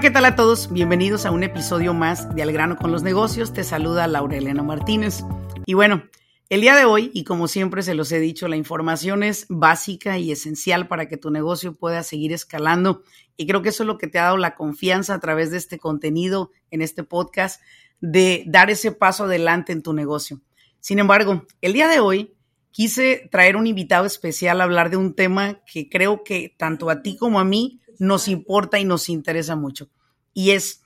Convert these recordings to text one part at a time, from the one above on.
¿Qué tal a todos? Bienvenidos a un episodio más de Al grano con los negocios. Te saluda Laura Elena Martínez. Y bueno, el día de hoy, y como siempre se los he dicho, la información es básica y esencial para que tu negocio pueda seguir escalando. Y creo que eso es lo que te ha dado la confianza a través de este contenido en este podcast de dar ese paso adelante en tu negocio. Sin embargo, el día de hoy quise traer un invitado especial a hablar de un tema que creo que tanto a ti como a mí nos importa y nos interesa mucho. Y es,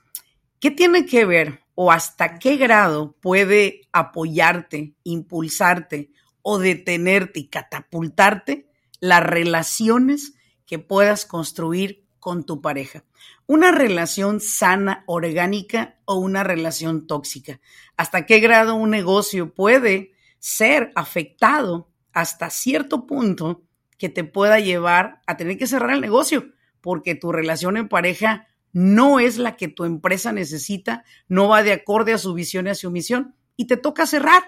¿qué tiene que ver o hasta qué grado puede apoyarte, impulsarte o detenerte y catapultarte las relaciones que puedas construir con tu pareja. Una relación sana, orgánica o una relación tóxica. ¿Hasta qué grado un negocio puede ser afectado hasta cierto punto que te pueda llevar a tener que cerrar el negocio? Porque tu relación en pareja no es la que tu empresa necesita, no va de acorde a su visión y a su misión, y te toca cerrar.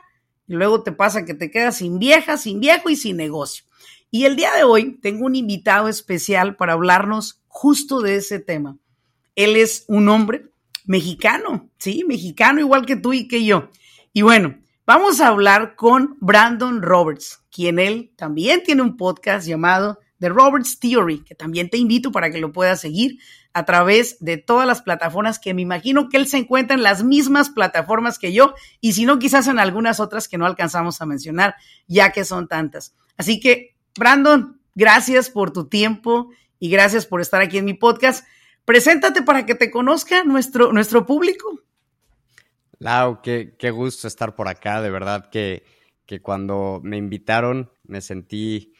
Y luego te pasa que te quedas sin vieja, sin viejo y sin negocio. Y el día de hoy tengo un invitado especial para hablarnos justo de ese tema. Él es un hombre mexicano, sí, mexicano igual que tú y que yo. Y bueno, vamos a hablar con Brandon Roberts, quien él también tiene un podcast llamado The Roberts Theory, que también te invito para que lo puedas seguir a través de todas las plataformas que me imagino que él se encuentra en las mismas plataformas que yo y si no, quizás en algunas otras que no alcanzamos a mencionar, ya que son tantas. Así que, Brandon, gracias por tu tiempo y gracias por estar aquí en mi podcast. Preséntate para que te conozca nuestro, nuestro público. Lau, qué, qué gusto estar por acá. De verdad que, que cuando me invitaron me sentí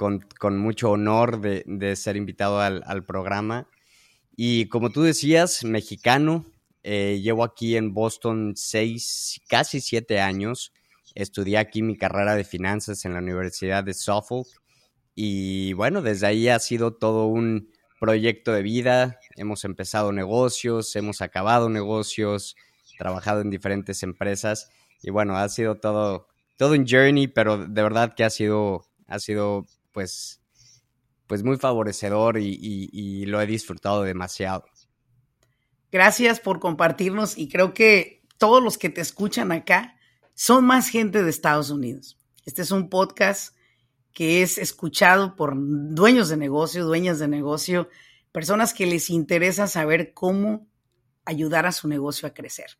con, mucho honor de, ser invitado al, al programa y como tú decías, mexicano, eh, llevo aquí en Boston seis, casi siete años. Estudié aquí mi carrera de finanzas en la Universidad de Suffolk. Y bueno, desde ahí ha sido todo un proyecto de vida. Hemos empezado negocios, hemos acabado negocios, trabajado en diferentes empresas. Y bueno, ha sido todo, todo un journey, pero de verdad que ha sido, ha sido pues pues muy favorecedor y, lo he disfrutado demasiado. Gracias por compartirnos y creo que todos los que te escuchan acá son más gente de Estados Unidos. Este es un podcast que es escuchado por dueños de negocio, dueñas de negocio, personas que les interesa saber cómo ayudar a su negocio a crecer.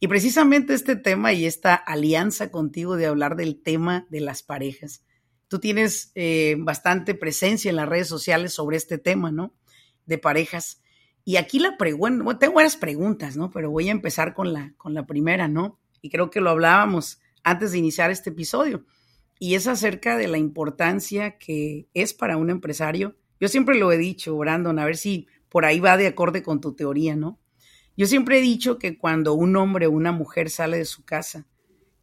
Y precisamente este tema y esta alianza contigo de hablar del tema de las parejas Tú tienes eh, bastante presencia en las redes sociales sobre este tema, ¿no? De parejas. Y aquí la pregunta, bueno, tengo varias preguntas, ¿no? Pero voy a empezar con la, con la primera, ¿no? Y creo que lo hablábamos antes de iniciar este episodio. Y es acerca de la importancia que es para un empresario. Yo siempre lo he dicho, Brandon, a ver si por ahí va de acorde con tu teoría, ¿no? Yo siempre he dicho que cuando un hombre o una mujer sale de su casa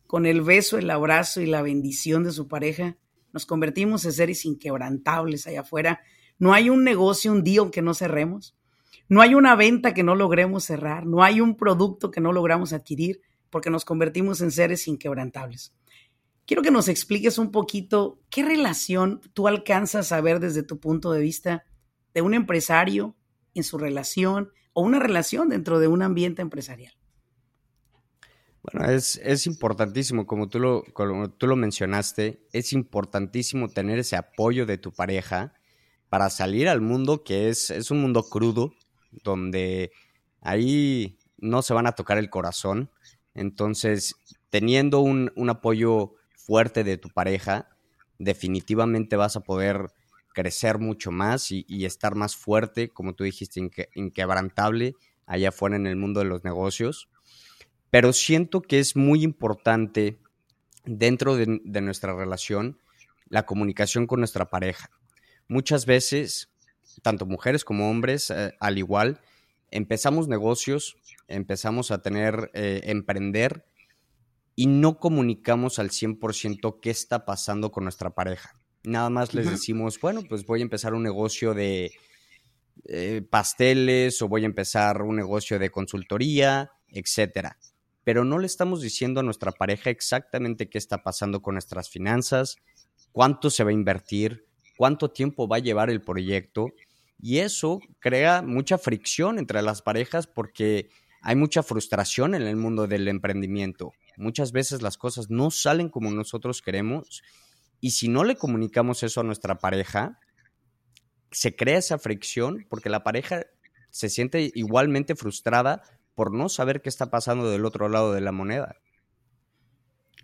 con el beso, el abrazo y la bendición de su pareja, nos convertimos en seres inquebrantables allá afuera. No hay un negocio, un día que no cerremos. No hay una venta que no logremos cerrar. No hay un producto que no logramos adquirir porque nos convertimos en seres inquebrantables. Quiero que nos expliques un poquito qué relación tú alcanzas a ver desde tu punto de vista de un empresario en su relación o una relación dentro de un ambiente empresarial. Bueno, es, es importantísimo, como tú, lo, como tú lo mencionaste, es importantísimo tener ese apoyo de tu pareja para salir al mundo que es, es un mundo crudo, donde ahí no se van a tocar el corazón. Entonces, teniendo un, un apoyo fuerte de tu pareja, definitivamente vas a poder crecer mucho más y, estar más fuerte, como tú dijiste, inquebrantable allá afuera en el mundo de los negocios pero siento que es muy importante dentro de, nuestra relación la comunicación con nuestra pareja. Muchas veces, tanto mujeres como hombres, eh, al igual, empezamos negocios, empezamos a tener, eh, emprender y no comunicamos al 100% qué está pasando con nuestra pareja. Nada más les decimos, bueno, pues voy a empezar un negocio de eh, pasteles o voy a empezar un negocio de consultoría, etcétera. Pero no le estamos diciendo a nuestra pareja exactamente qué está pasando con nuestras finanzas, cuánto se va a invertir, cuánto tiempo va a llevar el proyecto. Y eso crea mucha fricción entre las parejas porque hay mucha frustración en el mundo del emprendimiento. Muchas veces las cosas no salen como nosotros queremos y si no le comunicamos eso a nuestra pareja, se crea esa fricción porque la pareja se siente igualmente frustrada por no saber qué está pasando del otro lado de la moneda.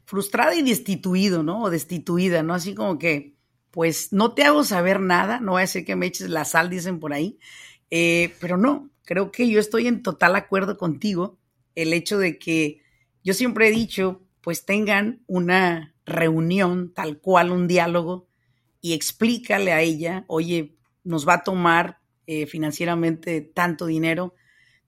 Frustrada y destituido, ¿no? O destituida, ¿no? Así como que, pues no te hago saber nada, no voy a decir que me eches la sal, dicen por ahí, eh, pero no, creo que yo estoy en total acuerdo contigo, el hecho de que yo siempre he dicho, pues tengan una reunión, tal cual, un diálogo, y explícale a ella, oye, nos va a tomar eh, financieramente tanto dinero,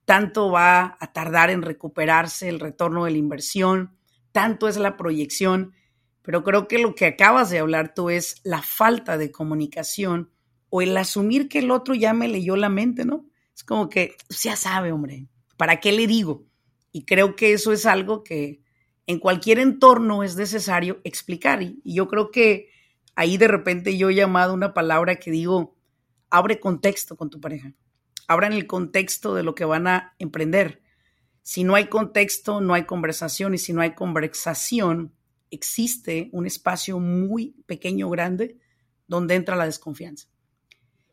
tanto va a tardar en recuperarse el retorno de la inversión, tanto es la proyección, pero creo que lo que acabas de hablar tú es la falta de comunicación o el asumir que el otro ya me leyó la mente, ¿no? Es como que pues, ya sabe, hombre, ¿para qué le digo? Y creo que eso es algo que en cualquier entorno es necesario explicar. Y, yo creo que ahí de repente yo he llamado una palabra que digo, abre contexto con tu pareja. Abran el contexto de lo que van a emprender. Si no hay contexto, no hay conversación. Y si no hay conversación, existe un espacio muy pequeño, grande, donde entra la desconfianza.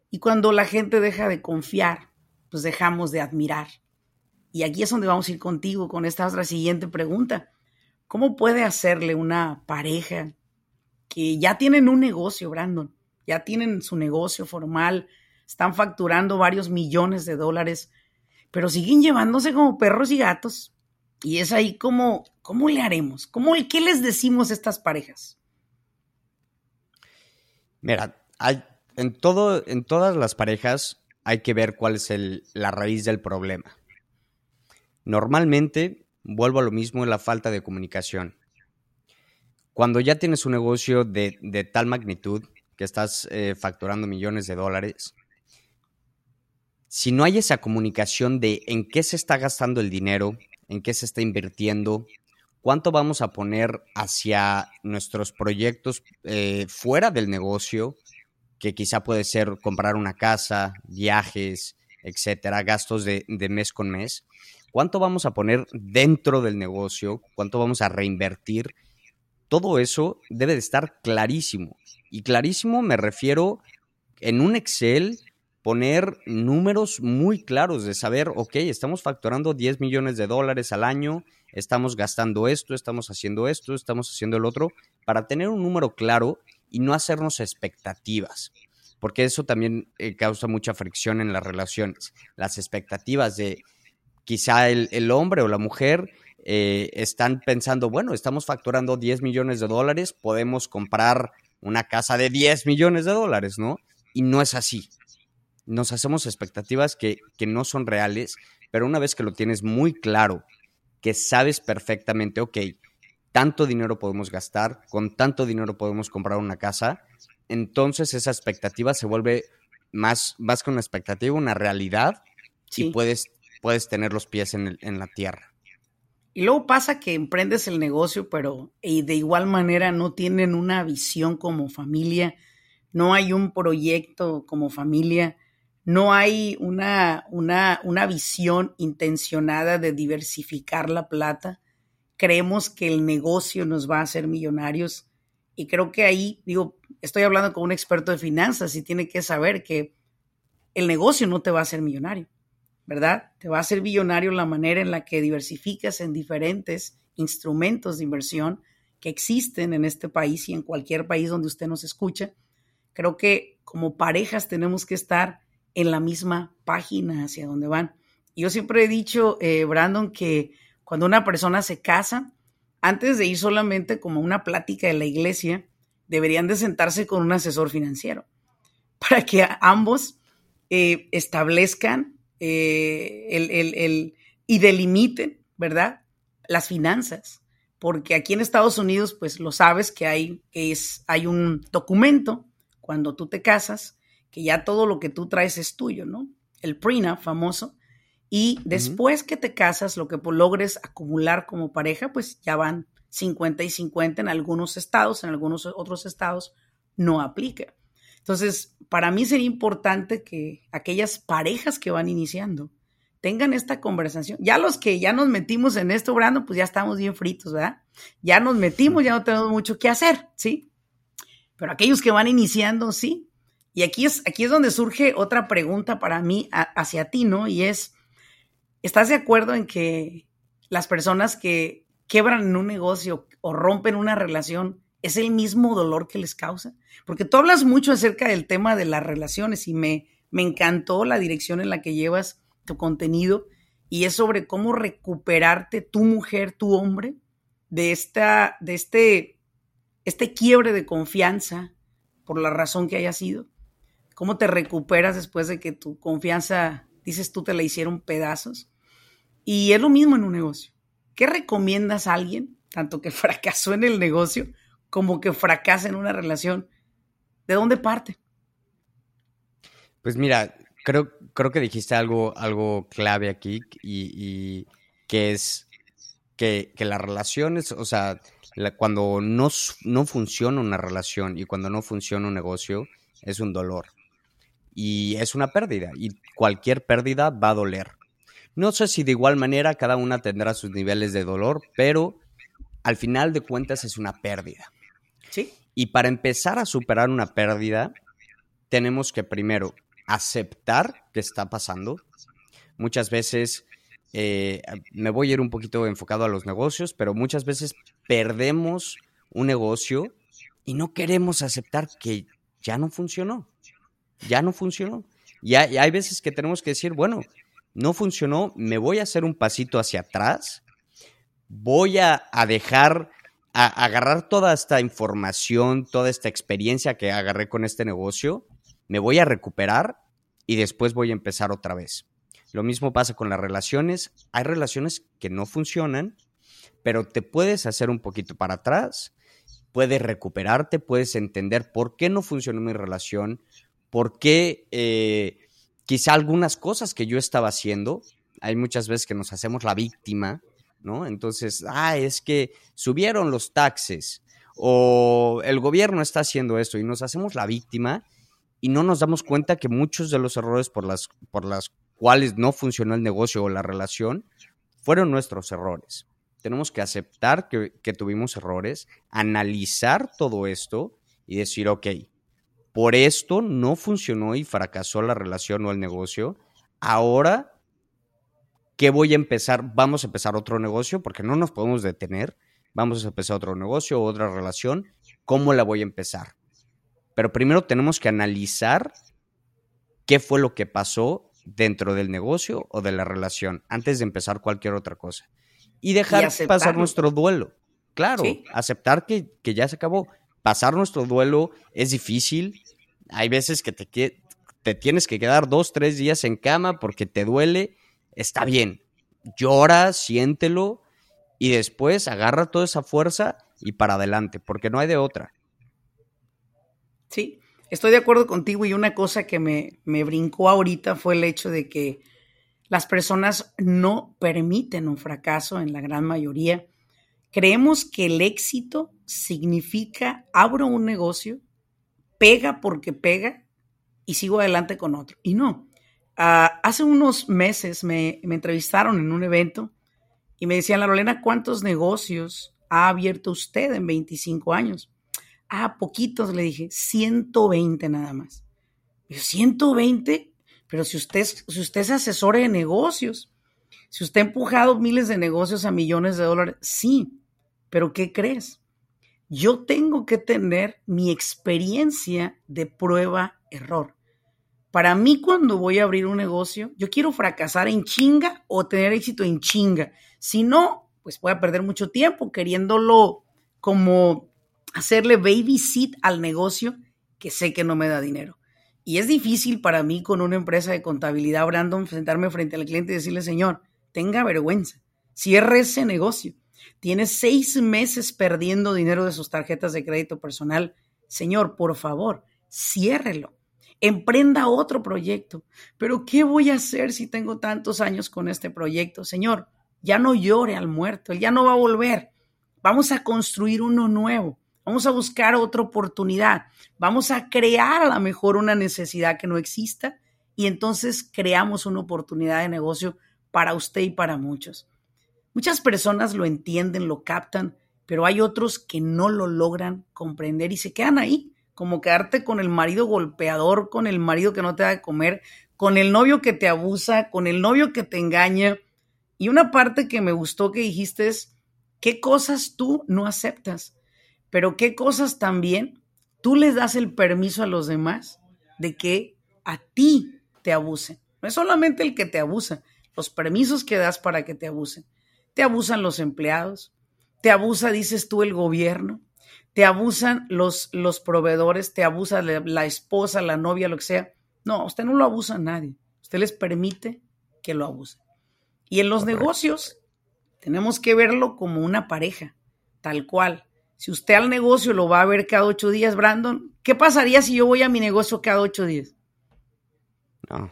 Y cuando la gente deja de confiar, pues dejamos de admirar. Y aquí es donde vamos a ir contigo con esta otra siguiente pregunta. ¿Cómo puede hacerle una pareja que ya tienen un negocio, Brandon? Ya tienen su negocio formal, están facturando varios millones de dólares, pero siguen llevándose como perros y gatos. Y es ahí como, ¿cómo le haremos? ¿Cómo, ¿Qué les decimos a estas parejas? Mira, hay, en, todo, en todas las parejas hay que ver cuál es la raíz del problema. Normalmente vuelvo a lo mismo, la falta de comunicación. Cuando ya tienes un negocio de, tal magnitud que estás eh, facturando millones de dólares, si no hay esa comunicación de en qué se está gastando el dinero, en qué se está invirtiendo, cuánto vamos a poner hacia nuestros proyectos eh, fuera del negocio, que quizá puede ser comprar una casa, viajes, etcétera, gastos de mes con mes cuánto vamos a poner dentro del negocio, cuánto vamos a reinvertir. Todo eso debe de estar clarísimo. Y clarísimo me refiero en un Excel poner números muy claros de saber, ok, estamos facturando 10 millones de dólares al año, estamos gastando esto, estamos haciendo esto, estamos haciendo el otro, para tener un número claro y no hacernos expectativas, porque eso también eh, causa mucha fricción en las relaciones. Las expectativas de, quizá el, hombre o la mujer eh, están pensando, bueno, estamos facturando 10 millones de dólares, podemos comprar una casa de 10 millones de dólares, ¿no? Y no es así. Nos hacemos expectativas que, que no son reales, pero una vez que lo tienes muy claro, que sabes perfectamente, ok, tanto dinero podemos gastar, con tanto dinero podemos comprar una casa, entonces esa expectativa se vuelve más, más que una expectativa, una realidad y puedes puedes tener los pies en, la tierra. Y luego pasa que emprendes el negocio, pero y de igual manera no tienen una visión como familia, no hay un proyecto como familia, no hay una, una, una visión intencionada de diversificar la plata. Creemos que el negocio nos va a hacer millonarios. Y creo que ahí, digo, estoy hablando con un experto de finanzas y tiene que saber que el negocio no te va a hacer millonario. ¿verdad? Te va a hacer billonario la manera en la que diversificas en diferentes instrumentos de inversión que existen en este país y en cualquier país donde usted nos escucha. Creo que como parejas tenemos que estar en la misma página hacia donde van. Yo siempre he dicho, eh, Brandon, que cuando una persona se casa, antes de ir solamente como una plática de la iglesia, deberían de sentarse con un asesor financiero para que ambos eh, establezcan eh, el, y delimiten, ¿verdad? Las finanzas. Porque aquí en Estados Unidos, pues lo sabes que hay, es, hay un documento cuando tú te casas, que ya todo lo que tú traes es tuyo, ¿no? El prenup famoso. Y después que te casas, lo que logres acumular como pareja, pues ya van 50 y 50 en algunos estados, en algunos otros estados no aplica. Entonces, para mí sería importante que aquellas parejas que van iniciando tengan esta conversación. Ya los que ya nos metimos en esto, Brando, pues ya estamos bien fritos, ¿verdad? Ya nos metimos, ya no tenemos mucho que hacer, ¿sí? Pero aquellos que van iniciando, sí. Y aquí es, aquí es donde surge otra pregunta para mí hacia ti, ¿no? Y es, ¿estás de acuerdo en que las personas que quebran en un negocio o rompen una relación es el mismo dolor que les causa? Porque tú hablas mucho acerca del tema de las relaciones y me, me encantó la dirección en la que llevas tu contenido y es sobre cómo recuperarte tu mujer, tu hombre, de, esta, de este, este quiebre de confianza por la razón que haya sido. ¿Cómo te recuperas después de que tu confianza, dices tú, te la hicieron pedazos? Y es lo mismo en un negocio. ¿Qué recomiendas a alguien, tanto que fracasó en el negocio como que fracasa en una relación? ¿De dónde parte? Pues mira, creo, creo que dijiste algo, algo clave aquí y, que es que, las relaciones, o sea, cuando no, no funciona una relación y cuando no funciona un negocio, es un dolor. Y es una pérdida. Y cualquier pérdida va a doler. No sé si de igual manera cada una tendrá sus niveles de dolor, pero al final de cuentas es una pérdida. Sí. Y para empezar a superar una pérdida, tenemos que primero aceptar que está pasando. Muchas veces, eh, me voy a ir un poquito enfocado a los negocios, pero muchas veces perdemos un negocio y no queremos aceptar que ya no funcionó. Ya no funcionó. Y hay, hay veces que tenemos que decir, bueno, no funcionó, me voy a hacer un pasito hacia atrás, voy a, dejar, a, agarrar toda esta información, toda esta experiencia que agarré con este negocio, me voy a recuperar y después voy a empezar otra vez. Lo mismo pasa con las relaciones. Hay relaciones que no funcionan, pero te puedes hacer un poquito para atrás, puedes recuperarte, puedes entender por qué no funcionó mi relación, por qué eh, quizá algunas cosas que yo estaba haciendo, hay muchas veces que nos hacemos la víctima, ¿no? Entonces, ah, es que subieron los taxes o el gobierno está haciendo esto y nos hacemos la víctima y no nos damos cuenta que muchos de los errores por las, por las cuales no funcionó el negocio o la relación fueron nuestros errores. Tenemos que aceptar que, que tuvimos errores, analizar todo esto y decir, ok, por esto no funcionó y fracasó la relación o el negocio. Ahora, ¿qué voy a empezar? Vamos a empezar otro negocio porque no nos podemos detener. Vamos a empezar otro negocio, o otra relación. ¿Cómo la voy a empezar? Pero primero tenemos que analizar qué fue lo que pasó dentro del negocio o de la relación antes de empezar cualquier otra cosa. Y dejar pasar nuestro duelo. Claro, aceptar que, que ya se acabó pasar nuestro duelo es difícil. Hay veces que te, te tienes que quedar dos, tres días en cama porque te duele. Está bien. Llora, siéntelo y después agarra toda esa fuerza y para adelante, porque no hay de otra. Sí, estoy de acuerdo contigo y una cosa que me, me brincó ahorita fue el hecho de que las personas no permiten un fracaso en la gran mayoría Creemos que el éxito significa abro un negocio, pega porque pega y sigo adelante con otro. Y no. Ah, hace unos meses me, me, entrevistaron en un evento y me decían, la Lorena, ¿cuántos negocios ha abierto usted en 25 años? Ah, poquitos, le dije, 120 nada más. Y 120, pero si usted, si usted es asesor de negocios, si usted ha empujado miles de negocios a millones de dólares, sí, pero ¿qué crees? Yo tengo que tener mi experiencia de prueba-error. Para mí, cuando voy a abrir un negocio, yo quiero fracasar en chinga o tener éxito en chinga. Si no, pues voy a perder mucho tiempo queriéndolo como hacerle babysit al negocio que sé que no me da dinero. Y es difícil para mí con una empresa de contabilidad, Brandon, sentarme frente al cliente y decirle, señor, tenga vergüenza, cierre ese negocio. Tiene seis meses perdiendo dinero de sus tarjetas de crédito personal. Señor, por favor, ciérrelo. Emprenda otro proyecto. Pero ¿qué voy a hacer si tengo tantos años con este proyecto? Señor, ya no llore al muerto, él ya no va a volver. Vamos a construir uno nuevo. Vamos a buscar otra oportunidad. Vamos a crear a lo mejor una necesidad que no exista y entonces creamos una oportunidad de negocio para usted y para muchos. Muchas personas lo entienden, lo captan, pero hay otros que no lo logran comprender y se quedan ahí, como quedarte con el marido golpeador, con el marido que no te da de comer, con el novio que te abusa, con el novio que te engaña. Y una parte que me gustó que dijiste es, ¿qué cosas tú no aceptas? Pero qué cosas también tú les das el permiso a los demás de que a ti te abusen. No es solamente el que te abusa, los permisos que das para que te abusen. Te abusan los empleados, te abusa, dices tú, el gobierno, te abusan los, los proveedores, te abusa la, esposa, la novia, lo que sea. No, usted no lo abusa a nadie. Usted les permite que lo abusen. Y en los negocios tenemos que verlo como una pareja, tal cual. Si usted al negocio lo va a ver cada ocho días, Brandon, ¿qué pasaría si yo voy a mi negocio cada ocho días? No.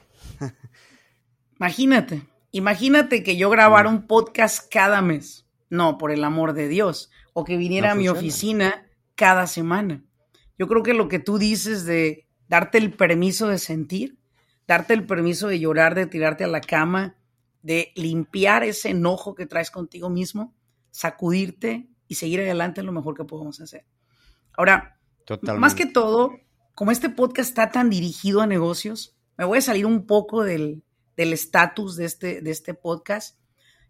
imagínate, imagínate que yo grabara un podcast cada mes. No, por el amor de Dios. O que viniera a mi oficina cada semana. Yo creo que lo que tú dices de darte el permiso de sentir, darte el permiso de llorar, de tirarte a la cama, de limpiar ese enojo que traes contigo mismo, sacudirte y seguir adelante es lo mejor que podemos hacer. Ahora, más que todo, como este podcast está tan dirigido a negocios, me voy a salir un poco del estatus de, este, de este podcast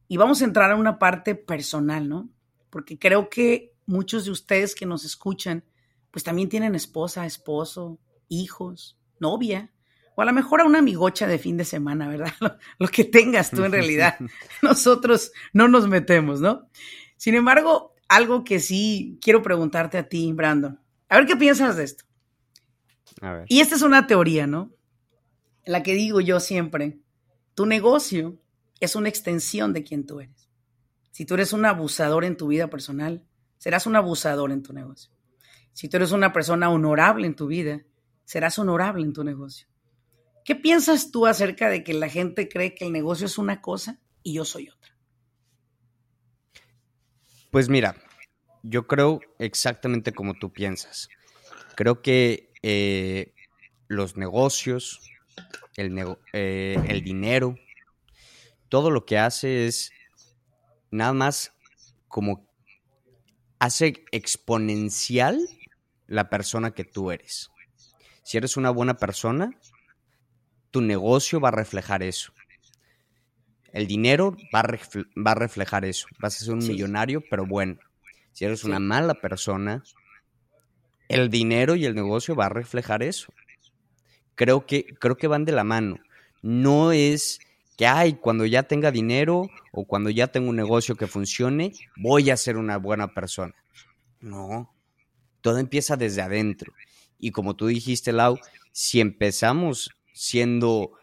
y vamos a entrar a una parte personal, ¿no? Porque creo que muchos de ustedes que nos escuchan, pues también tienen esposa, esposo, hijos, novia, o a lo mejor a una amigocha de fin de semana, ¿verdad? lo que tengas tú en realidad. Nosotros no nos metemos, ¿no? Sin embargo, algo que sí quiero preguntarte a ti, Brandon. A ver qué piensas de esto. A ver. Y esta es una teoría, ¿no? La que digo yo siempre. Tu negocio es una extensión de quien tú eres. Si tú eres un abusador en tu vida personal, serás un abusador en tu negocio. Si tú eres una persona honorable en tu vida, serás honorable en tu negocio. ¿Qué piensas tú acerca de que la gente cree que el negocio es una cosa y yo soy otra? Pues mira, yo creo exactamente como tú piensas. Creo que eh, los negocios, el, eh, el dinero, todo lo que hace es nada más como hace exponencial la persona que tú eres. Si eres una buena persona, tu negocio va a reflejar eso. El dinero va a, reflejar eso. Vas a ser un millonario, pero bueno. Si eres una mala persona, el dinero y el negocio va a reflejar eso. Creo que, creo que van de la mano. No es que, ay, cuando ya tenga dinero o cuando ya tengo un negocio que funcione, voy a ser una buena persona. No, todo empieza desde adentro. Y como tú dijiste, Lau, si empezamos siendo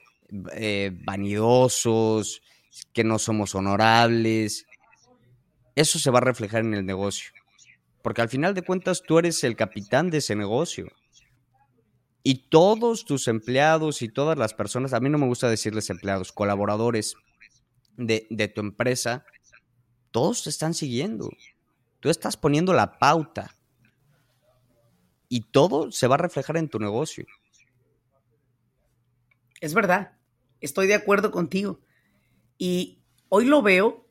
eh, vanidosos, que no somos honorables. Eso se va a reflejar en el negocio. Porque al final de cuentas tú eres el capitán de ese negocio. Y todos tus empleados y todas las personas, a mí no me gusta decirles empleados, colaboradores de, de tu empresa, todos te están siguiendo. Tú estás poniendo la pauta. Y todo se va a reflejar en tu negocio. Es verdad, estoy de acuerdo contigo. Y hoy lo veo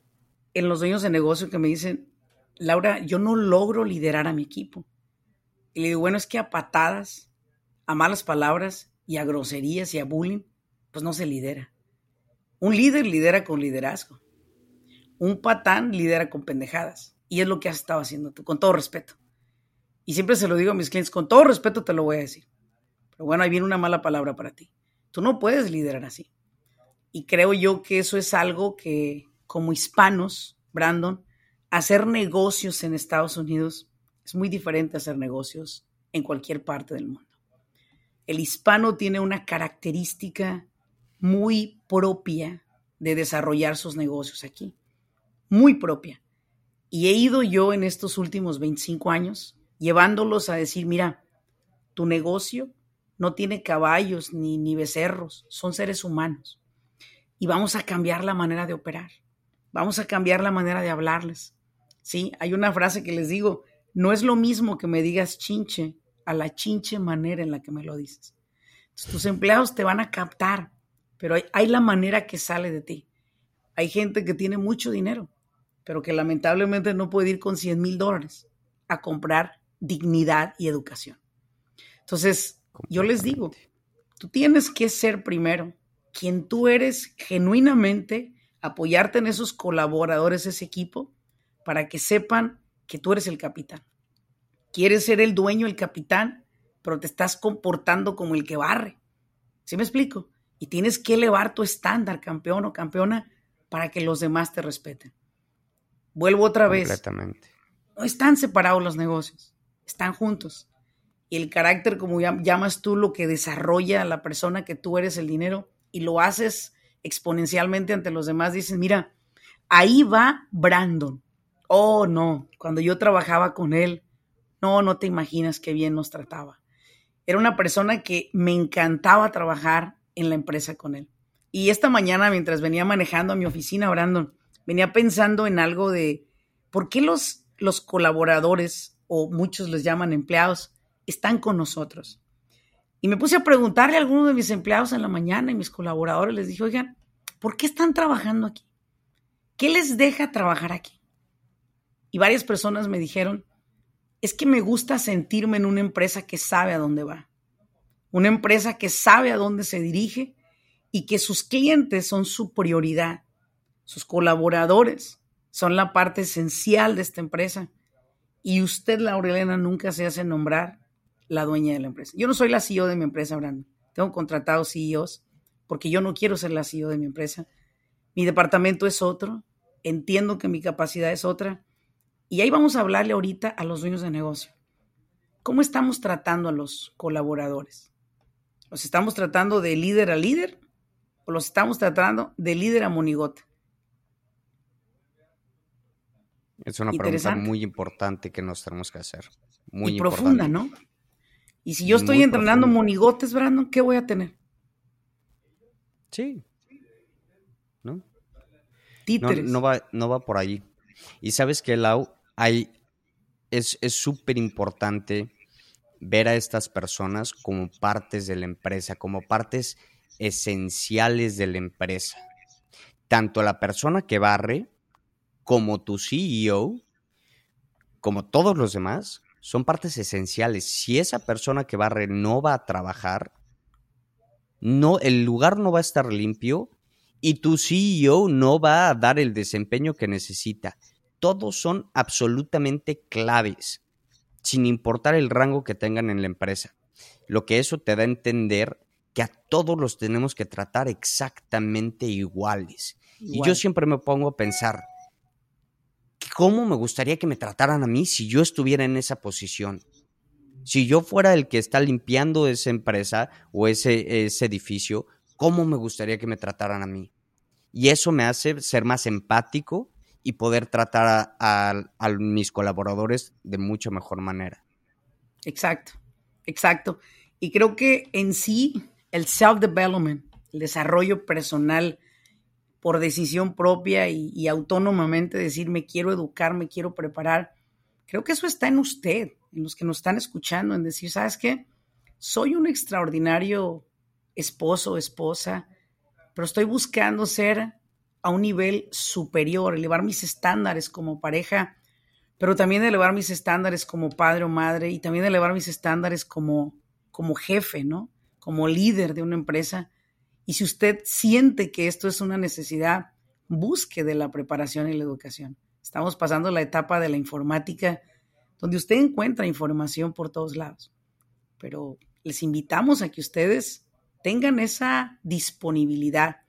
en los dueños de negocio que me dicen, Laura, yo no logro liderar a mi equipo. Y le digo, bueno, es que a patadas, a malas palabras y a groserías y a bullying, pues no se lidera. Un líder lidera con liderazgo. Un patán lidera con pendejadas. Y es lo que has estado haciendo tú, con todo respeto. Y siempre se lo digo a mis clientes, con todo respeto te lo voy a decir. Pero bueno, ahí viene una mala palabra para ti. Tú no puedes liderar así. Y creo yo que eso es algo que como hispanos, Brandon, hacer negocios en Estados Unidos es muy diferente a hacer negocios en cualquier parte del mundo. El hispano tiene una característica muy propia de desarrollar sus negocios aquí, muy propia. Y he ido yo en estos últimos 25 años llevándolos a decir, mira, tu negocio no tiene caballos ni, ni becerros, son seres humanos. Y vamos a cambiar la manera de operar, vamos a cambiar la manera de hablarles. Sí, hay una frase que les digo, no es lo mismo que me digas chinche a la chinche manera en la que me lo dices. tus empleados te van a captar, pero hay, hay la manera que sale de ti. Hay gente que tiene mucho dinero, pero que lamentablemente no puede ir con 100 mil dólares a comprar dignidad y educación. Entonces, yo les digo, tú tienes que ser primero quien tú eres genuinamente, apoyarte en esos colaboradores, ese equipo, para que sepan que tú eres el capitán. Quieres ser el dueño, el capitán, pero te estás comportando como el que barre. ¿Sí me explico? Y tienes que elevar tu estándar, campeón o campeona, para que los demás te respeten. Vuelvo otra vez. Completamente. No están separados los negocios, están juntos. Y el carácter, como llamas tú, lo que desarrolla a la persona que tú eres el dinero y lo haces exponencialmente ante los demás, dices, mira, ahí va Brandon. Oh, no, cuando yo trabajaba con él, no, no te imaginas qué bien nos trataba. Era una persona que me encantaba trabajar en la empresa con él. Y esta mañana, mientras venía manejando a mi oficina, Brandon, venía pensando en algo de por qué los, los colaboradores, o muchos les llaman empleados, están con nosotros. Y me puse a preguntarle a algunos de mis empleados en la mañana y mis colaboradores, les dije, oigan, ¿por qué están trabajando aquí? ¿Qué les deja trabajar aquí? Y varias personas me dijeron, es que me gusta sentirme en una empresa que sabe a dónde va, una empresa que sabe a dónde se dirige y que sus clientes son su prioridad, sus colaboradores son la parte esencial de esta empresa. Y usted, Laurelena, nunca se hace nombrar la dueña de la empresa. Yo no soy la CEO de mi empresa, Brandon. Tengo contratados CEOs porque yo no quiero ser la CEO de mi empresa. Mi departamento es otro. Entiendo que mi capacidad es otra. Y ahí vamos a hablarle ahorita a los dueños de negocio. ¿Cómo estamos tratando a los colaboradores? ¿Los estamos tratando de líder a líder o los estamos tratando de líder a monigote? Es una pregunta muy importante que nos tenemos que hacer. Muy y profunda, ¿no? Y si yo estoy entrenando monigotes, Brandon, ¿qué voy a tener? Sí. ¿No? Títeres. No, va, no va por ahí. Y sabes que, Lau, hay, es súper importante ver a estas personas como partes de la empresa, como partes esenciales de la empresa. Tanto la persona que barre, como tu CEO, como todos los demás, son partes esenciales. Si esa persona que barre no va a trabajar, no, el lugar no va a estar limpio y tu CEO no va a dar el desempeño que necesita. Todos son absolutamente claves, sin importar el rango que tengan en la empresa. Lo que eso te da a entender que a todos los tenemos que tratar exactamente iguales. Y yo siempre me pongo a pensar, ¿cómo me gustaría que me trataran a mí si yo estuviera en esa posición? Si yo fuera el que está limpiando esa empresa o ese, ese edificio, ¿cómo me gustaría que me trataran a mí? Y eso me hace ser más empático y poder tratar a, mis colaboradores de mucho mejor manera. Exacto, exacto. Y creo que en sí el self-development, el desarrollo personal, por decisión propia y, autónomamente decir, me quiero educar, me quiero preparar. Creo que eso está en usted, en los que nos están escuchando, en decir, ¿sabes qué? Soy un extraordinario esposo, esposa, pero estoy buscando ser a un nivel superior, elevar mis estándares como pareja, pero también elevar mis estándares como padre o madre y también elevar mis estándares como, como jefe, ¿no? Como líder de una empresa y si usted siente que esto es una necesidad, busque de la preparación y la educación. Estamos pasando la etapa de la informática, donde usted encuentra información por todos lados. Pero les invitamos a que ustedes tengan esa disponibilidad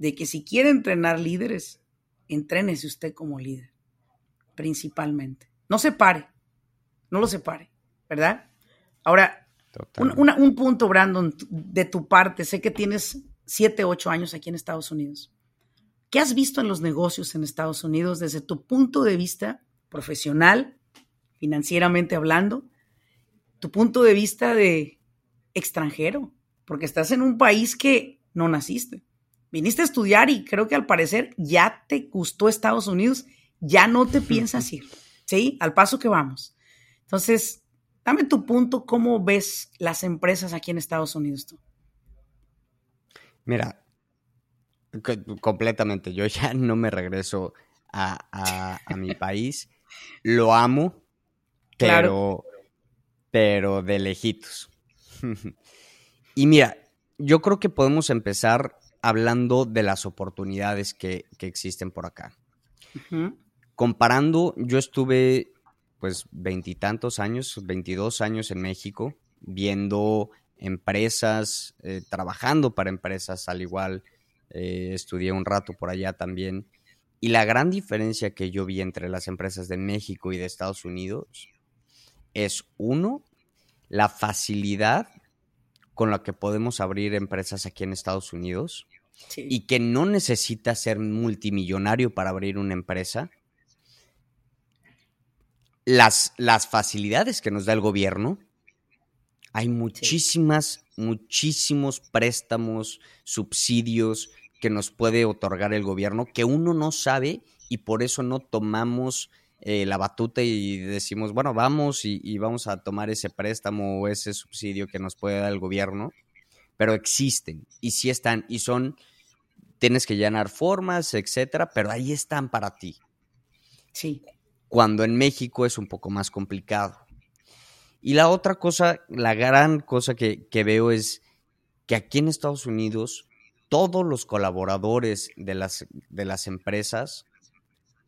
de que si quiere entrenar líderes, entrénese usted como líder. principalmente. No se pare, no lo separe, ¿verdad? Ahora, un, punto, Brandon, de tu parte, sé que tienes siete, ocho años aquí en Estados Unidos. ¿Qué has visto en los negocios en Estados Unidos desde tu punto de vista profesional, financieramente hablando, tu punto de vista de extranjero? Porque estás en un país que no naciste. Viniste a estudiar y creo que al parecer ya te gustó Estados Unidos, ya no te piensas ir, ¿sí? Al paso que vamos. Entonces, dame tu punto, ¿cómo ves las empresas aquí en Estados Unidos tú? Mira, completamente, yo ya no me regreso a, mi país, lo amo, pero, pero de lejitos. y mira, yo creo que podemos empezar hablando de las oportunidades que, existen por acá. Comparando, yo estuve pues veintitantos años, veintidós años en México, viendo empresas, eh, trabajando para empresas al igual, eh, estudié un rato por allá también. Y la gran diferencia que yo vi entre las empresas de México y de Estados Unidos es, uno, la facilidad con la que podemos abrir empresas aquí en Estados Unidos y que no necesita ser multimillonario para abrir una empresa. Las, las facilidades que nos da el gobierno, hay muchísimas, muchísimos préstamos, subsidios que nos puede otorgar el gobierno que uno no sabe y por eso no tomamos eh, la batuta y decimos, bueno, vamos y, vamos a tomar ese préstamo o ese subsidio que nos puede dar el gobierno, pero existen y sí están y son, tienes que llenar formas, etcétera, pero ahí están para ti. Sí. Cuando en México es un poco más complicado. Y la otra cosa, la gran cosa que, que veo es que aquí en Estados Unidos todos los colaboradores de las, de las empresas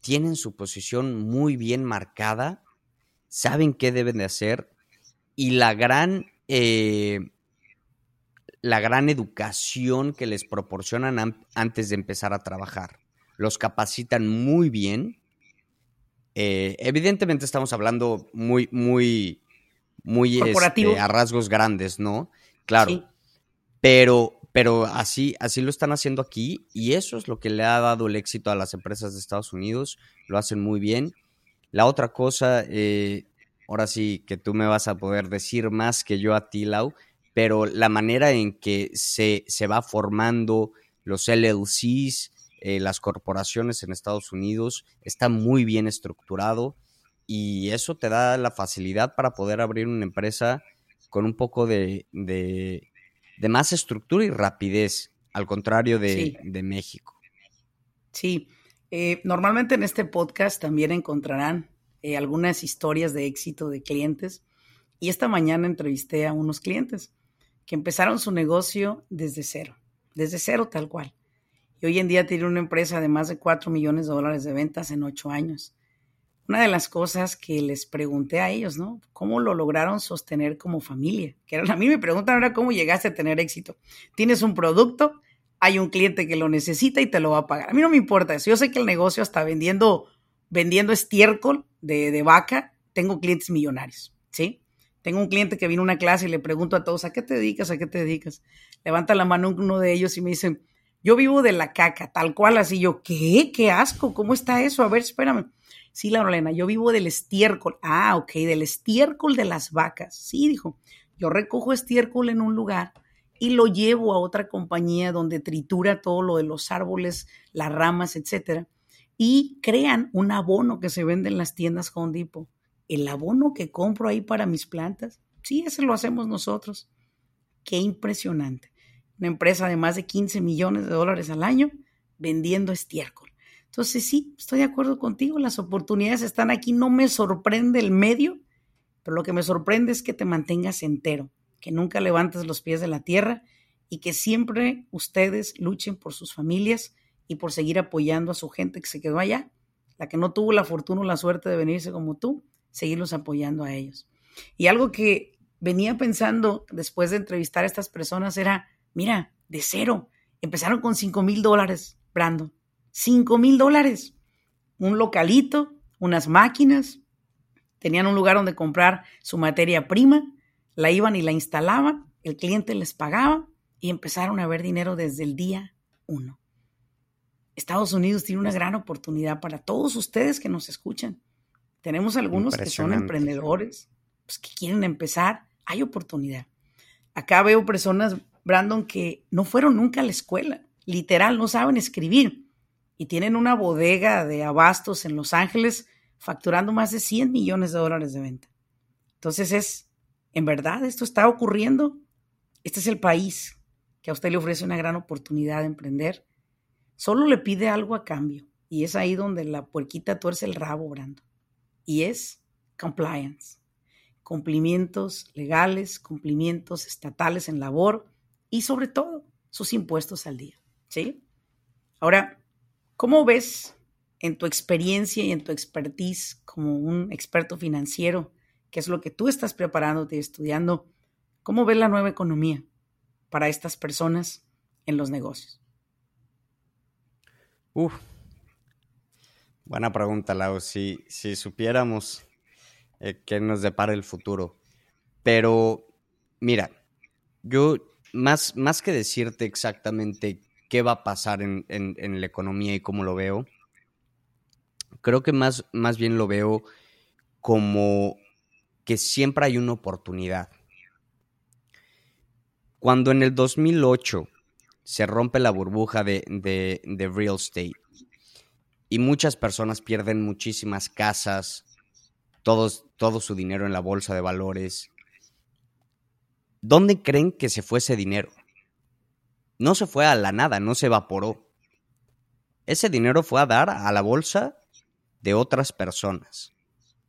tienen su posición muy bien marcada, saben qué deben de hacer y la gran, eh, la gran educación que les proporcionan antes de empezar a trabajar. Los capacitan muy bien. Eh, evidentemente estamos hablando muy, muy, muy este, a rasgos grandes, ¿no? Claro. Pero, pero así, así lo están haciendo aquí y eso es lo que le ha dado el éxito a las empresas de Estados Unidos. Lo hacen muy bien. La otra cosa, eh, ahora sí que tú me vas a poder decir más que yo a ti, Lau, pero la manera en que se, se va formando los LLCs, eh, las corporaciones en Estados Unidos, está muy bien estructurado y eso te da la facilidad para poder abrir una empresa con un poco de de más estructura y rapidez, al contrario de, México. Sí, eh, normalmente en este podcast también encontrarán eh, algunas historias de éxito de clientes y esta mañana entrevisté a unos clientes que empezaron su negocio desde cero, desde cero tal cual. Y hoy en día tiene una empresa de más de 4 millones de dólares de ventas en 8 años una de las cosas que les pregunté a ellos, ¿no? ¿Cómo lo lograron sostener como familia? Que a mí me preguntan ahora cómo llegaste a tener éxito. Tienes un producto, hay un cliente que lo necesita y te lo va a pagar. A mí no me importa eso. Yo sé que el negocio está vendiendo, vendiendo estiércol de, de vaca, tengo clientes millonarios, ¿sí? Tengo un cliente que vino a una clase y le pregunto a todos, ¿a qué te dedicas? ¿A qué te dedicas? Levanta la mano uno de ellos y me dice, yo vivo de la caca, tal cual así. Yo, ¿qué? ¿Qué asco? ¿Cómo está eso? A ver, espérame. Sí, Laurelena, yo vivo del estiércol. Ah, ok, del estiércol de las vacas. Sí, dijo, yo recojo estiércol en un lugar y lo llevo a otra compañía donde tritura todo lo de los árboles, las ramas, etcétera, y crean un abono que se vende en las tiendas Home Depot. El abono que compro ahí para mis plantas, sí, ese lo hacemos nosotros. Qué impresionante. Una empresa de más de 15 millones de dólares al año vendiendo estiércol. Entonces, sí, estoy de acuerdo contigo, las oportunidades están aquí, no me sorprende el medio, pero lo que me sorprende es que te mantengas entero, que nunca levantes los pies de la tierra y que siempre ustedes luchen por sus familias y por seguir apoyando a su gente que se quedó allá, la que no tuvo la fortuna o la suerte de venirse como tú, seguirlos apoyando a ellos. Y algo que venía pensando después de entrevistar a estas personas era, mira, de cero, empezaron con 5 mil dólares, Brandon 5 mil dólares. Un localito, unas máquinas, tenían un lugar donde comprar su materia prima, la iban y la instalaban, el cliente les pagaba y empezaron a ver dinero desde el día uno. Estados Unidos tiene una gran oportunidad para todos ustedes que nos escuchan. Tenemos algunos que son emprendedores, pues, que quieren empezar, hay oportunidad. Acá veo personas, Brandon, que no fueron nunca a la escuela, literal, no saben escribir y tienen una bodega de abastos en Los Ángeles facturando más de 100 millones de dólares de venta. Entonces es, en verdad, esto está ocurriendo. Este es el país que a usted le ofrece una gran oportunidad de emprender. Solo le pide algo a cambio y es ahí donde la puerquita tuerce el rabo, Brandon. Y es compliance. Cumplimientos legales, cumplimientos estatales en labor y sobre todo sus impuestos al día. ¿Sí? Ahora, ¿cómo ves en tu experiencia y en tu expertise como un experto financiero, que es lo que tú estás preparándote y estudiando, cómo ves la nueva economía para estas personas en los negocios? Uf, buena pregunta, Lau. Si, si supiéramos eh, qué nos depara el futuro. Pero, mira, yo más, más que decirte exactamente qué va a pasar en, en la economía y cómo lo veo, creo que más, más bien lo veo como que siempre hay una oportunidad. Cuando en el 2008 se rompe la burbuja de, de, real estate y muchas personas pierden muchísimas casas, todos, todo su dinero en la bolsa de valores, ¿dónde creen que se fue ese dinero? No se fue a la nada, no se evaporó. Ese dinero fue a dar a la bolsa de otras personas.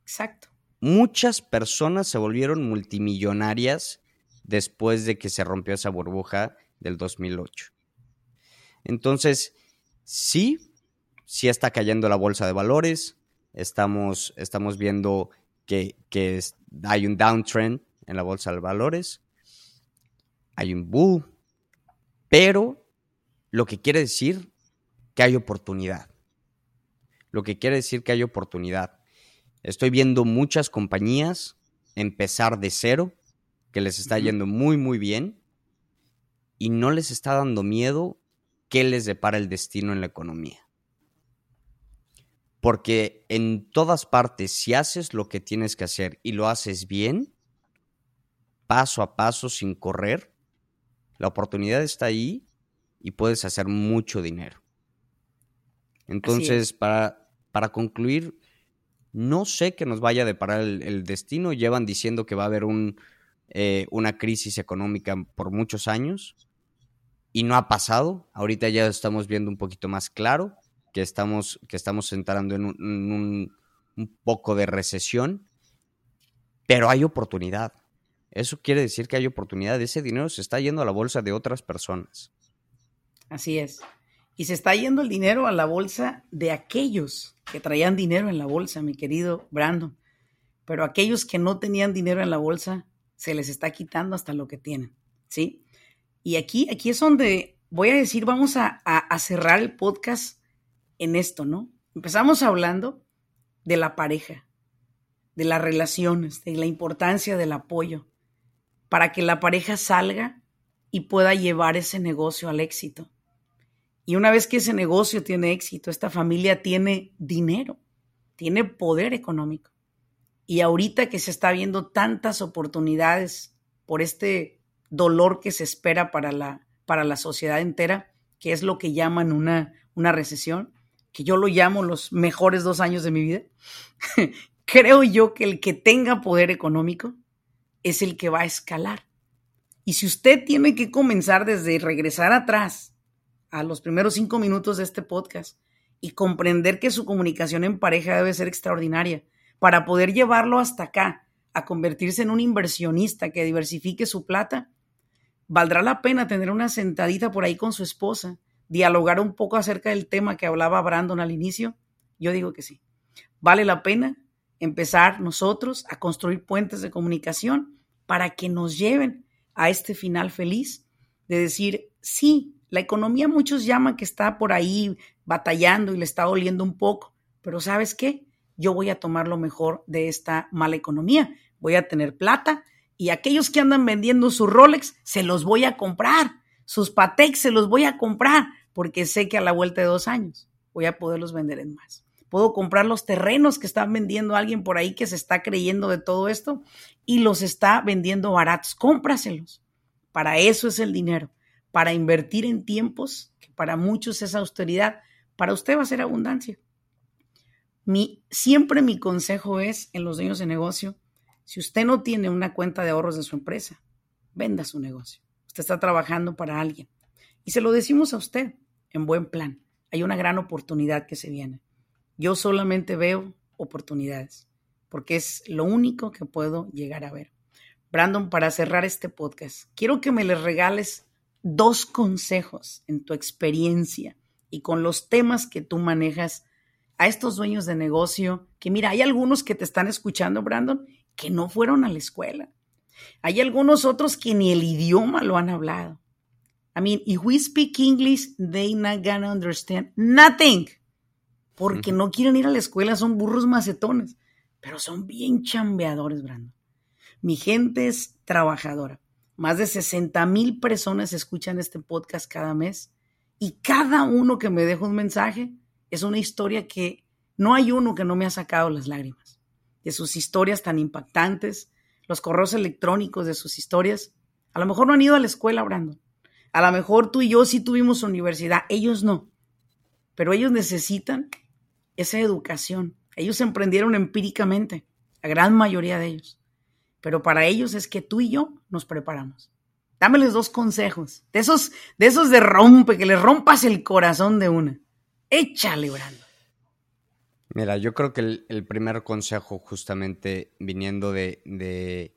Exacto. Muchas personas se volvieron multimillonarias después de que se rompió esa burbuja del 2008. Entonces, sí, sí está cayendo la bolsa de valores, estamos, estamos viendo que, que hay un downtrend en la bolsa de valores, hay un bull, pero lo que quiere decir que hay oportunidad lo que quiere decir que hay oportunidad. Estoy viendo muchas compañías empezar de cero, que les está yendo muy, muy bien, y no les está dando miedo qué les depara el destino en la economía. Porque en todas partes, si haces lo que tienes que hacer y lo haces bien, paso a paso, sin correr, la oportunidad está ahí y puedes hacer mucho dinero. Entonces, para, para concluir, no sé qué nos vaya a deparar el, destino. Llevan diciendo que va a haber un, eh, una crisis económica por muchos años y no ha pasado. Ahorita ya estamos viendo un poquito más claro que estamos, que estamos entrando en, un, un poco de recesión, pero hay oportunidad. Eso quiere decir que hay oportunidad. Ese dinero se está yendo a la bolsa de otras personas. Así es. Y se está yendo el dinero a la bolsa de aquellos que traían dinero en la bolsa, mi querido Brandon. Pero aquellos que no tenían dinero en la bolsa, se les está quitando hasta lo que tienen, ¿sí? Y aquí, aquí es donde voy a decir, vamos a, a cerrar el podcast en esto, ¿no? Empezamos hablando de la pareja, de las relaciones, de la importancia del apoyo, para que la pareja salga y pueda llevar ese negocio al éxito. Y una vez que ese negocio tiene éxito, esta familia tiene dinero, tiene poder económico. Y ahorita que se está viendo tantas oportunidades por este dolor que se espera para la, para la sociedad entera, que es lo que llaman una, una recesión, que yo lo llamo los mejores dos años de mi vida, creo yo que el que tenga poder económico es el que va a escalar. Y si usted tiene que comenzar desde regresar atrás a los primeros cinco minutos de este podcast y comprender que su comunicación en pareja debe ser extraordinaria para poder llevarlo hasta acá, a convertirse en un inversionista que diversifique su plata, valdrá la pena tener una sentadita por ahí con su esposa, dialogar un poco acerca del tema que hablaba Brandon al inicio. Yo digo que sí. Vale la pena empezar nosotros a construir puentes de comunicación para que nos lleven a este final feliz de decir, sí, la economía muchos llaman que está por ahí batallando y le está doliendo un poco, pero ¿sabes qué? yo voy a tomar lo mejor de esta mala economía. Voy a tener plata y aquellos que andan vendiendo sus Rolex, se los voy a comprar. Sus Patek se los voy a comprar porque sé que a la vuelta de dos años voy a poderlos vender en más. Puedo comprar los terrenos que están vendiendo alguien por ahí que se está creyendo de todo esto y los está vendiendo baratos. Cómpraselos. Para eso es el dinero, para invertir en tiempos que para muchos es austeridad, para usted va a ser abundancia. Mi, siempre mi consejo es en los dueños de negocio, si usted no tiene una cuenta de ahorros de su empresa, venda su negocio. Usted está trabajando para alguien. Y se lo decimos a usted en buen plan. Hay una gran oportunidad que se viene. Yo solamente veo oportunidades, porque es lo único que puedo llegar a ver. Brandon, para cerrar este podcast, quiero que me les regales dos consejos en tu experiencia y con los temas que tú manejas a estos dueños de negocio, que mira, hay algunos que te están escuchando, Brandon, que no fueron a la escuela. Hay algunos otros que ni el idioma lo han hablado. I mean, if we speak English, they not gonna understand nothing. Porque no quieren ir a la escuela, son burros macetones. Pero son bien chambeadores, Brandon. Mi gente es trabajadora. Más de 60 mil personas escuchan este podcast cada mes. Y cada uno que me deja un mensaje es una historia que no hay uno que no me ha sacado las lágrimas. De sus historias tan impactantes, los correos electrónicos de sus historias. A lo mejor no han ido a la escuela, Brandon. A lo mejor tú y yo sí tuvimos universidad, ellos no. Pero ellos necesitan esa educación. Ellos emprendieron empíricamente, la gran mayoría de ellos. Pero para ellos es que tú y yo nos preparamos. Dámeles dos consejos, de esos, de esos de rompe, que les rompas el corazón de una. Échale, Brando. Mira, yo creo que el, primer consejo, justamente viniendo de, de,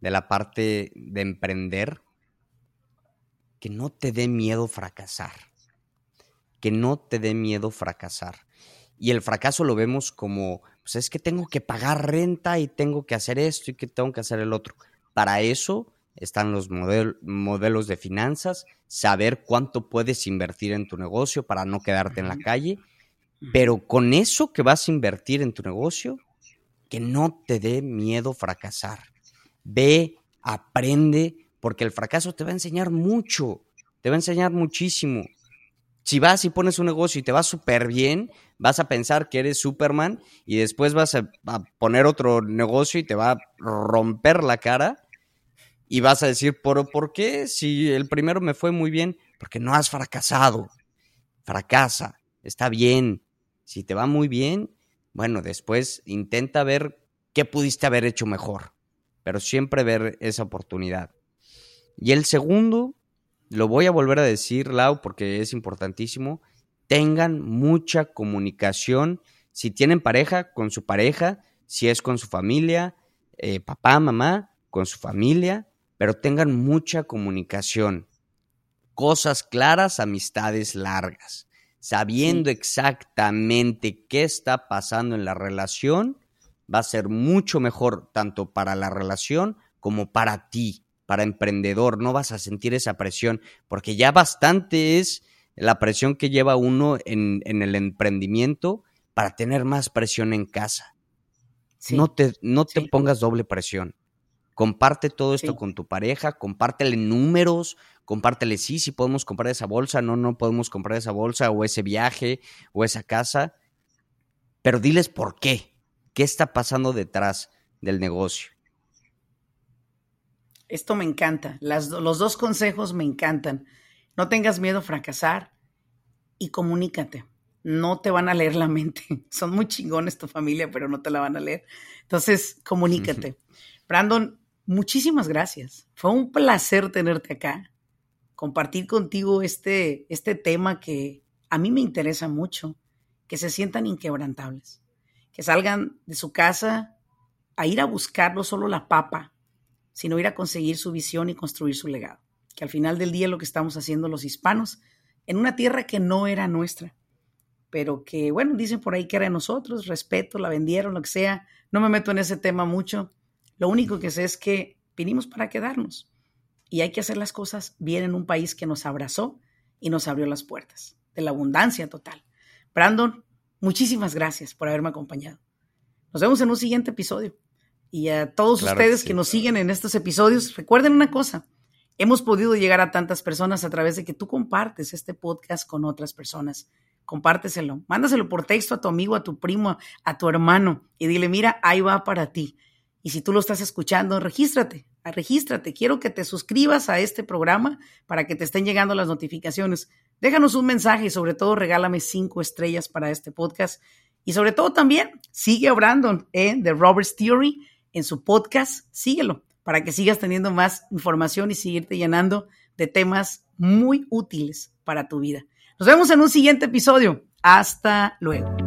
de la parte de emprender, que no te dé miedo fracasar. Que no te dé miedo fracasar. Y el fracaso lo vemos como, pues es que tengo que pagar renta y tengo que hacer esto y que tengo que hacer el otro. Para eso están los modelos de finanzas, saber cuánto puedes invertir en tu negocio para no quedarte en la calle, pero con eso que vas a invertir en tu negocio, que no te dé miedo fracasar. Ve, aprende, porque el fracaso te va a enseñar mucho, te va a enseñar muchísimo. Si vas y pones un negocio y te va súper bien, vas a pensar que eres Superman y después vas a, poner otro negocio y te va a romper la cara y vas a decir, ¿por, ¿por qué? Si el primero me fue muy bien, porque no has fracasado. Fracasa, está bien. Si te va muy bien, bueno, después intenta ver qué pudiste haber hecho mejor, pero siempre ver esa oportunidad. Y el segundo, lo voy a volver a decir, Lau, porque es importantísimo, tengan mucha comunicación. Si tienen pareja, con su pareja, si es con su familia, eh, papá, mamá, con su familia, pero tengan mucha comunicación. Cosas claras, amistades largas. Sabiendo exactamente qué está pasando en la relación, va a ser mucho mejor tanto para la relación como para ti para emprendedor, no vas a sentir esa presión, porque ya bastante es la presión que lleva uno en, el emprendimiento para tener más presión en casa. No te, no te pongas doble presión. Comparte todo esto con tu pareja, compártele números, compártele sí, si podemos comprar esa bolsa, no, no podemos comprar esa bolsa o ese viaje o esa casa, pero diles por qué, qué está pasando detrás del negocio. Esto me encanta. los dos consejos me encantan. No tengas miedo a fracasar y comunícate. No te van a leer la mente. Son muy chingones tu familia, pero no te la van a leer. Entonces, comunícate. Brandon, muchísimas gracias. Fue un placer tenerte acá, compartir contigo este, este tema que a mí me interesa mucho, que se sientan inquebrantables, que salgan de su casa a ir a buscar no solo la papa, sino ir a conseguir su visión y construir su legado. Que al final del día lo que estamos haciendo los hispanos en una tierra que no era nuestra, pero que, bueno, dicen por ahí que era de nosotros, respeto, la vendieron, lo que sea. No me meto en ese tema mucho. Lo único que sé es que vinimos para quedarnos y hay que hacer las cosas bien en un país que nos abrazó y nos abrió las puertas de la abundancia total. Brandon, muchísimas gracias por haberme acompañado. Nos vemos en un siguiente episodio. Y a todos ustedes que, que nos siguen en estos episodios, recuerden una cosa. Hemos podido llegar a tantas personas a través de que tú compartes este podcast con otras personas. Compárteselo, mándaselo por texto a tu amigo, a tu primo, a tu hermano y dile, mira, ahí va para ti. Y si tú lo estás escuchando, regístrate, regístrate. Quiero que te suscribas a este programa para que te estén llegando las notificaciones. Déjanos un mensaje y sobre todo regálame cinco estrellas para este podcast. Y sobre todo también sigue a Brandon en The Roberts Theory en su podcast. Síguelo para que sigas teniendo más información y seguirte llenando de temas muy útiles para tu vida. Nos vemos en un siguiente episodio. Hasta luego.